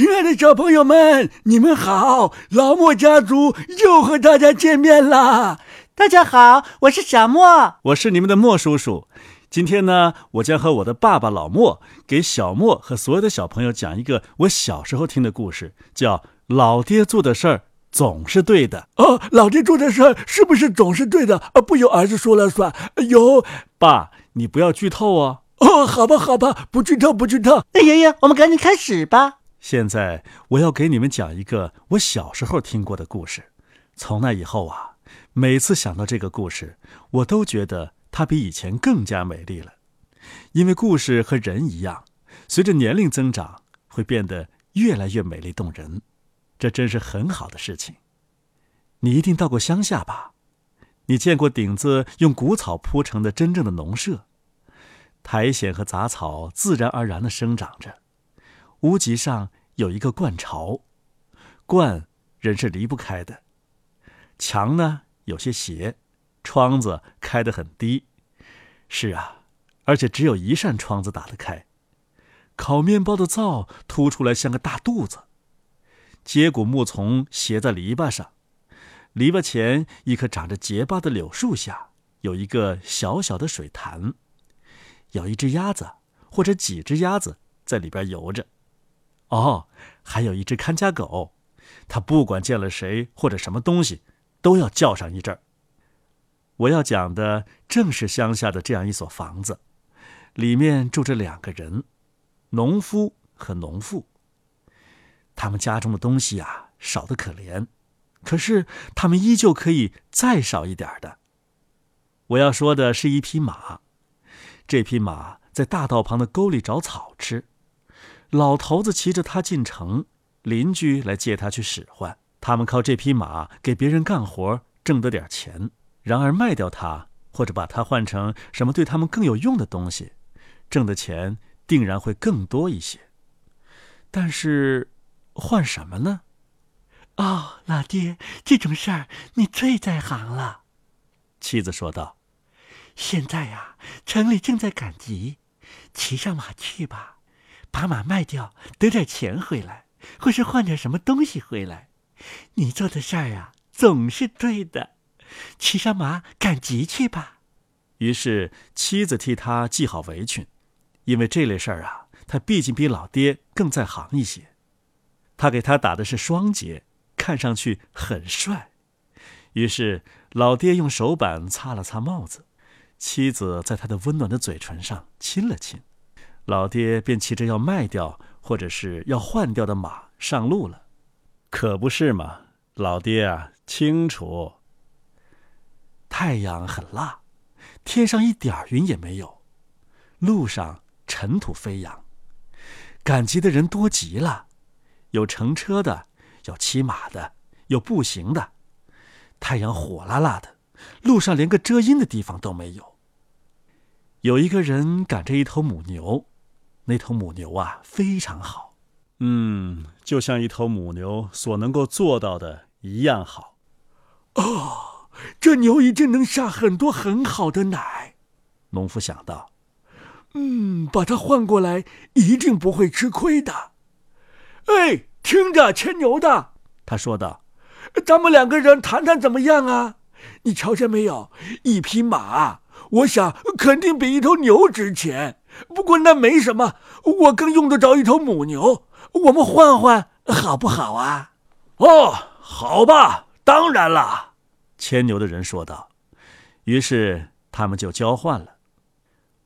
亲爱的小朋友们，你们好！老莫家族又和大家见面啦！大家好，我是小莫，我是你们的莫叔叔。今天呢，我将和我的爸爸老莫给小莫和所有的小朋友讲一个我小时候听的故事，叫《老爹做的事儿总是对的》。哦，老爹做的事儿是不是总是对的？啊，不由儿子说了算。有爸，你不要剧透哦。哦，好吧，好吧，不剧透，不剧透。那爷爷，我们赶紧开始吧。现在我要给你们讲一个我小时候听过的故事。从那以后啊，每次想到这个故事，我都觉得它比以前更加美丽了。因为故事和人一样，随着年龄增长，会变得越来越美丽动人。这真是很好的事情。你一定到过乡下吧？你见过顶子用谷草铺成的真正的农舍？苔藓和杂草自然而然地生长着，屋脊上有一个灌巢，灌人是离不开的。墙呢有些斜，窗子开得很低。是啊，而且只有一扇窗子打得开。烤面包的灶凸出来像个大肚子。接骨木丛斜在篱笆上，篱笆前一棵长着结疤的柳树下有一个小小的水潭。有一只鸭子，或者几只鸭子在里边游着。哦，还有一只看家狗，它不管见了谁或者什么东西，都要叫上一阵儿。我要讲的正是乡下的这样一所房子，里面住着两个人，农夫和农妇。他们家中的东西啊，少得可怜，可是他们依旧可以再少一点的。我要说的是一匹马。这匹马在大道旁的沟里找草吃，老头子骑着它进城，邻居来借它去使唤。他们靠这匹马给别人干活，挣得点钱。然而卖掉它，或者把它换成什么对他们更有用的东西，挣的钱定然会更多一些。但是，换什么呢？哦，老爹，这种事儿你最在行了。妻子说道。现在呀，城里正在赶集，骑上马去吧，把马卖掉，得点钱回来，或是换点什么东西回来。你做的事儿啊，总是对的，骑上马赶集去吧。于是妻子替他系好围裙，因为这类事儿啊，他毕竟比老爹更在行一些。他给他打的是双结，看上去很帅。于是老爹用手板擦了擦帽子。妻子在他的温暖的嘴唇上亲了亲，老爹便骑着要卖掉或者是要换掉的马上路了，可不是嘛？老爹啊，清楚。太阳很辣，天上一点云也没有，路上尘土飞扬，赶集的人多极了，有乘车的，有骑马的，有步行的。太阳火辣辣的，路上连个遮阴的地方都没有。有一个人赶着一头母牛，那头母牛啊非常好，嗯，就像一头母牛所能够做到的一样好。哦，这牛一定能下很多很好的奶，农夫想到。嗯，把它换过来一定不会吃亏的。哎，听着，牵牛的，他说道：“咱们两个人谈谈怎么样啊？你瞧见没有，一匹马。”我想肯定比一头牛值钱，不过那没什么，我更用得着一头母牛。我们换换好不好啊？哦，好吧，当然了，牵牛的人说道。于是他们就交换了。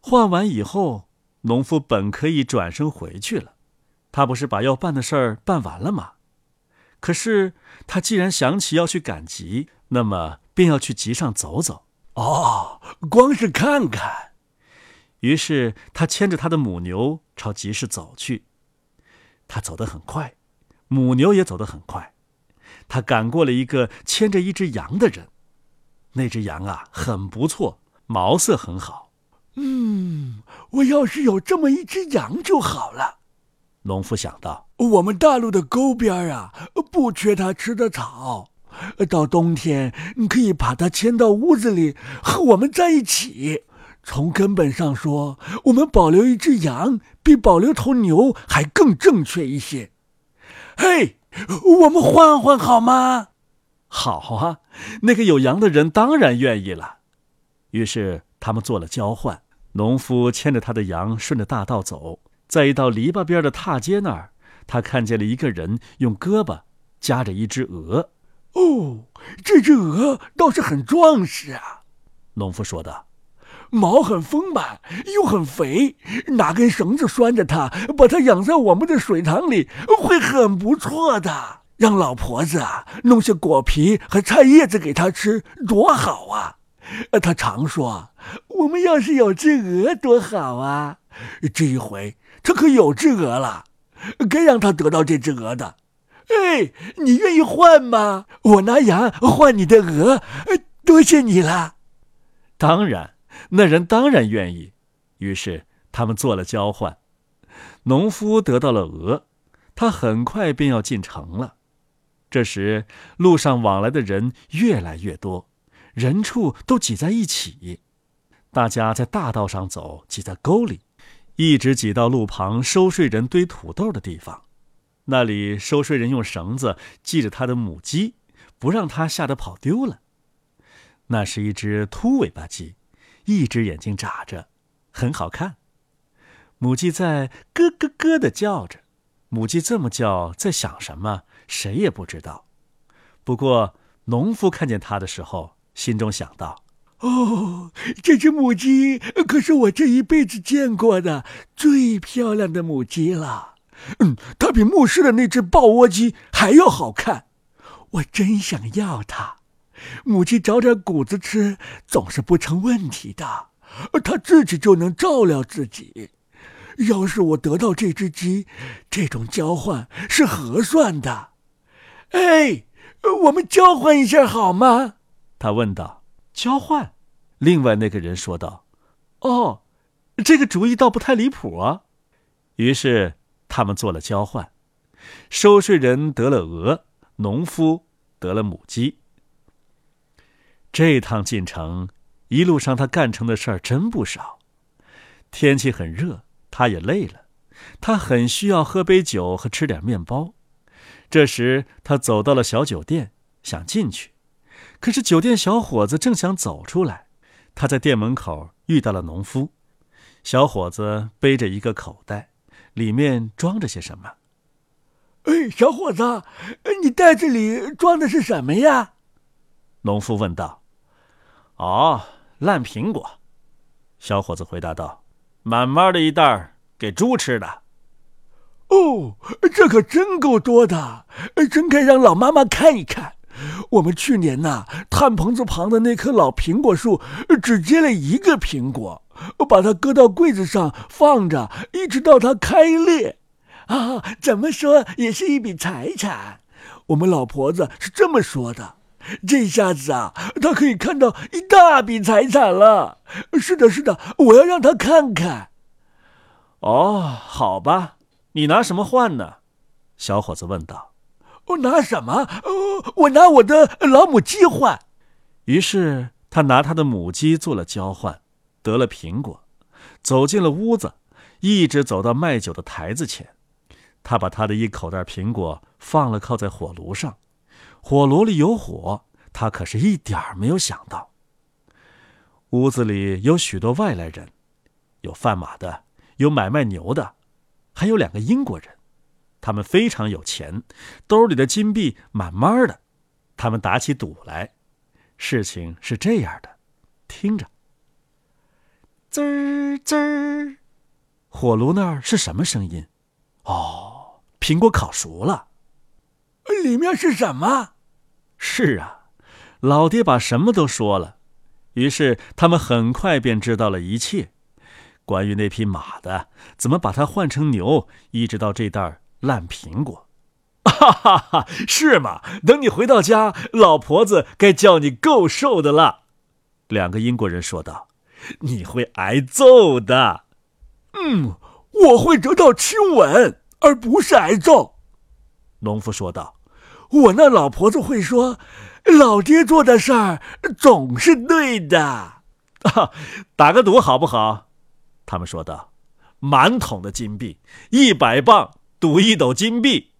换完以后，农夫本可以转身回去了，他不是把要办的事儿办完了吗？可是他既然想起要去赶集，那么便要去集上走走。哦，光是看看。于是他牵着他的母牛朝集市走去。他走得很快，母牛也走得很快。他赶过了一个牵着一只羊的人。那只羊啊，很不错，毛色很好。嗯，我要是有这么一只羊就好了。农夫想到。我们大陆的沟边啊，不缺它吃的草。到冬天，你可以把它牵到屋子里和我们在一起。从根本上说，我们保留一只羊比保留头牛还更正确一些。嘿，我们换换好吗？好啊，那个有羊的人当然愿意了。于是他们做了交换。农夫牵着他的羊顺着大道走，在一道篱笆边的踏阶那儿，他看见了一个人用胳膊夹着一只鹅。哦，这只鹅倒是很壮实啊，农夫说道。毛很丰满，又很肥，拿根绳子拴着它，把它养在我们的水塘里，会很不错的。让老婆子啊弄些果皮和菜叶子给它吃，多好啊！他常说：“我们要是有只鹅多好啊！”这一回他可有只鹅了，该让他得到这只鹅的。哎，你愿意换吗？我拿羊换你的鹅，多谢你了。当然。那人当然愿意，于是他们做了交换。农夫得到了鹅，他很快便要进城了。这时，路上往来的人越来越多，人畜都挤在一起。大家在大道上走，挤在沟里，一直挤到路旁收税人堆土豆的地方。那里，收税人用绳子系着他的母鸡，不让它吓得跑丢了。那是一只秃尾巴鸡。一只眼睛眨着，很好看。母鸡在咯咯咯的叫着。母鸡这么叫，在想什么？谁也不知道。不过，农夫看见它的时候，心中想到：“哦，这只母鸡可是我这一辈子见过的最漂亮的母鸡了。嗯，它比牧师的那只抱窝鸡还要好看。我真想要它。”母鸡找点谷子吃，总是不成问题的。它自己就能照料自己。要是我得到这只鸡，这种交换是合算的。哎，我们交换一下好吗？他问道。交换？另外那个人说道。哦，这个主意倒不太离谱啊。于是他们做了交换。收税人得了鹅，农夫得了母鸡。这趟进城，一路上他干成的事儿真不少。天气很热，他也累了，他很需要喝杯酒和吃点面包。这时，他走到了小酒店，想进去，可是酒店小伙子正想走出来。他在店门口遇到了农夫，小伙子背着一个口袋，里面装着些什么？哎，小伙子，你袋子里装的是什么呀？农夫问道。哦，烂苹果，小伙子回答道：“满满的一袋给猪吃的。”哦，这可真够多的，真该让老妈妈看一看。我们去年呐，炭棚子旁的那棵老苹果树只结了一个苹果，把它搁到柜子上放着，一直到它开裂。啊，怎么说也是一笔财产。我们老婆子是这么说的。这下子啊，他可以看到一大笔财产了。是的，是的，我要让他看看。哦，好吧，你拿什么换呢？小伙子问道。我拿什么？我拿我的老母鸡换。于是他拿他的母鸡做了交换，得了苹果，走进了屋子，一直走到卖酒的台子前。他把他的一口袋苹果放了，靠在火炉上。火炉里有火，他可是一点儿没有想到。屋子里有许多外来人，有贩马的，有买卖牛的，还有两个英国人。他们非常有钱，兜里的金币满满的。他们打起赌来。事情是这样的，听着，滋儿滋儿，火炉那儿是什么声音？哦，苹果烤熟了。里面是什么？是啊，老爹把什么都说了。于是他们很快便知道了一切，关于那匹马的，怎么把它换成牛，一直到这袋烂苹果。哈哈哈！是吗？等你回到家，老婆子该叫你够受的了。两个英国人说道：“你会挨揍的。”嗯，我会得到亲吻，而不是挨揍。农夫说道。我那老婆子会说：“老爹做的事儿总是对的。”打个赌好不好？他们说道：“满桶的金币，一百磅赌一斗金币。”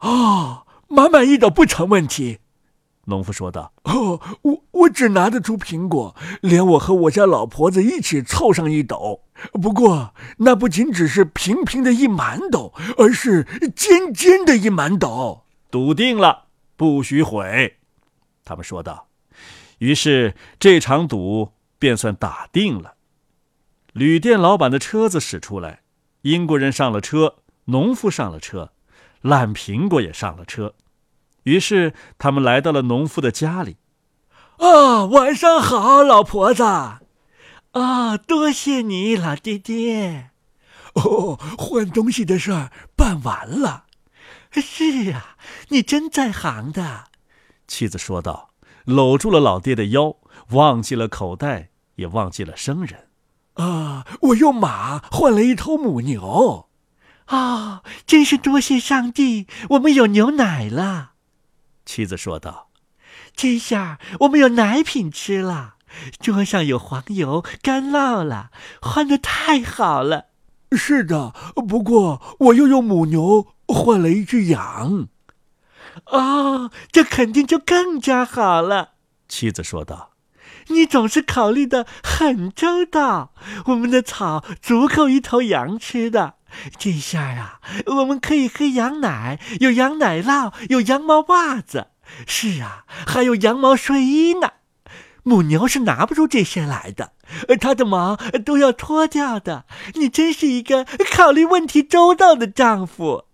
哦，满满一斗不成问题。农夫说道：“哦，我我只拿得出苹果，连我和我家老婆子一起凑上一斗。不过那不仅只是平平的一满斗，而是尖尖的一满斗。笃定了，不许毁。”他们说道。于是这场赌便算打定了。旅店老板的车子驶出来，英国人上了车，农夫上了车，烂苹果也上了车。于是他们来到了农夫的家里。啊，晚上好，老婆子。啊，多谢你，老爹爹。哦，换东西的事儿办完了。是啊，你真在行的。妻子说道，搂住了老爹的腰，忘记了口袋，也忘记了生人。啊，我用马换了一头母牛。啊，真是多谢上帝，我们有牛奶了。妻子说道：“这下我们有奶品吃了，桌上有黄油、干酪了，换的太好了。”是的，不过我又用母牛换了一只羊。哦，这肯定就更加好了。妻子说道：“你总是考虑的很周到，我们的草足够一头羊吃的。”这下啊，我们可以喝羊奶，有羊奶酪，有羊毛袜子，是啊，还有羊毛睡衣呢。母牛是拿不出这些来的，它的毛都要脱掉的。你真是一个考虑问题周到的丈夫。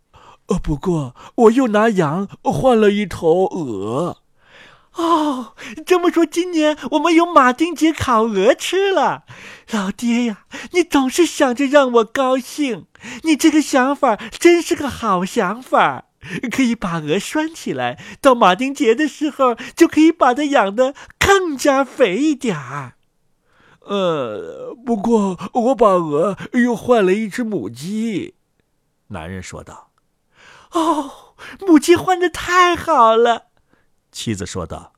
呃，不过我又拿羊换了一头鹅。哦，这么说，今年我们有马丁节烤鹅吃了。老爹呀，你总是想着让我高兴，你这个想法真是个好想法。可以把鹅拴起来，到马丁节的时候就可以把它养得更加肥一点儿。呃，不过我把鹅又换了一只母鸡。男人说道：“哦，母鸡换的太好了。”妻子说道：“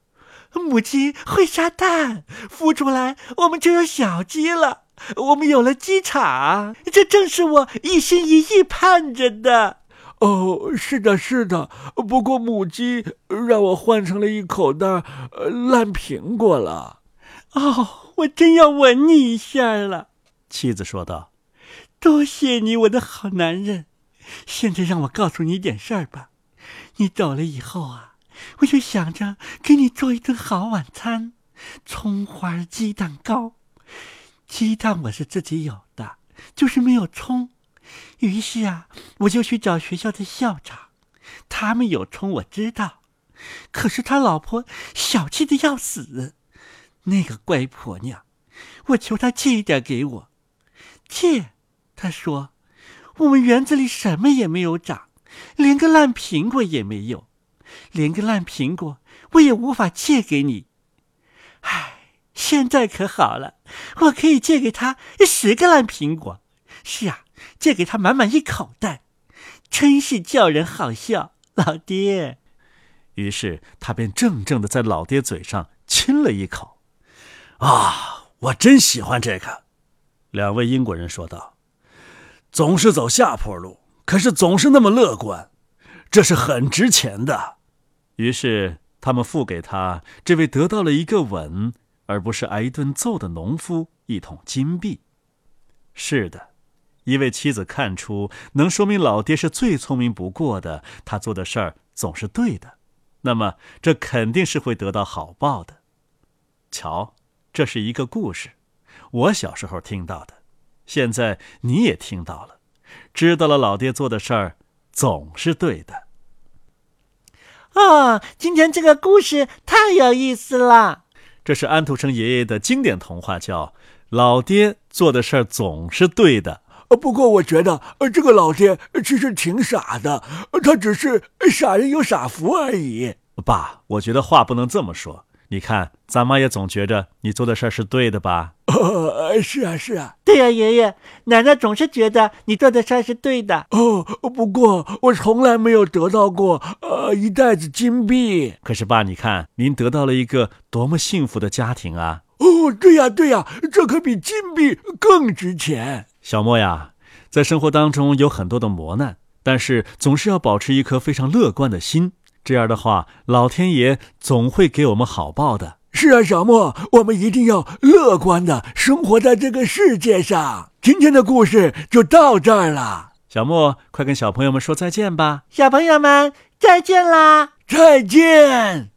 母鸡会下蛋，孵出来我们就有小鸡了。我们有了鸡场，这正是我一心一意盼着的。”哦，是的，是的。不过母鸡让我换成了一口袋烂苹果了。哦，我真要吻你一下了。”妻子说道：“多谢你，我的好男人。现在让我告诉你一点事儿吧。你走了以后啊。”我就想着给你做一顿好晚餐，葱花鸡蛋糕。鸡蛋我是自己有的，就是没有葱。于是啊，我就去找学校的校长，他们有葱我知道，可是他老婆小气的要死。那个乖婆娘，我求她借一点给我。借，她说，我们园子里什么也没有长，连个烂苹果也没有。连个烂苹果我也无法借给你，唉，现在可好了，我可以借给他十个烂苹果。是啊，借给他满满一口袋，真是叫人好笑，老爹。于是他便怔怔的在老爹嘴上亲了一口。啊，我真喜欢这个。两位英国人说道：“总是走下坡路，可是总是那么乐观，这是很值钱的。”于是，他们付给他这位得到了一个吻，而不是挨一顿揍的农夫一桶金币。是的，一位妻子看出能说明老爹是最聪明不过的，他做的事儿总是对的，那么这肯定是会得到好报的。瞧，这是一个故事，我小时候听到的，现在你也听到了，知道了老爹做的事儿总是对的。哦，今天这个故事太有意思了。这是安徒生爷爷的经典童话，叫《老爹做的事儿总是对的》。不过我觉得，呃这个老爹其实挺傻的，他只是傻人有傻福而已。爸，我觉得话不能这么说。你看，咱妈也总觉着你做的事儿是对的吧？呃，是啊，是啊，对呀，爷爷奶奶总是觉得你做的事儿是对的。哦，不过我从来没有得到过呃一袋子金币。可是爸，你看您得到了一个多么幸福的家庭啊！哦，对呀，对呀，这可比金币更值钱。小莫呀，在生活当中有很多的磨难。但是总是要保持一颗非常乐观的心。这样的话，老天爷总会给我们好报的。是啊，小莫，我们一定要乐观的生活在这个世界上。今天的故事就到这儿了。小莫，快跟小朋友们说再见吧。小朋友们，再见啦！再见。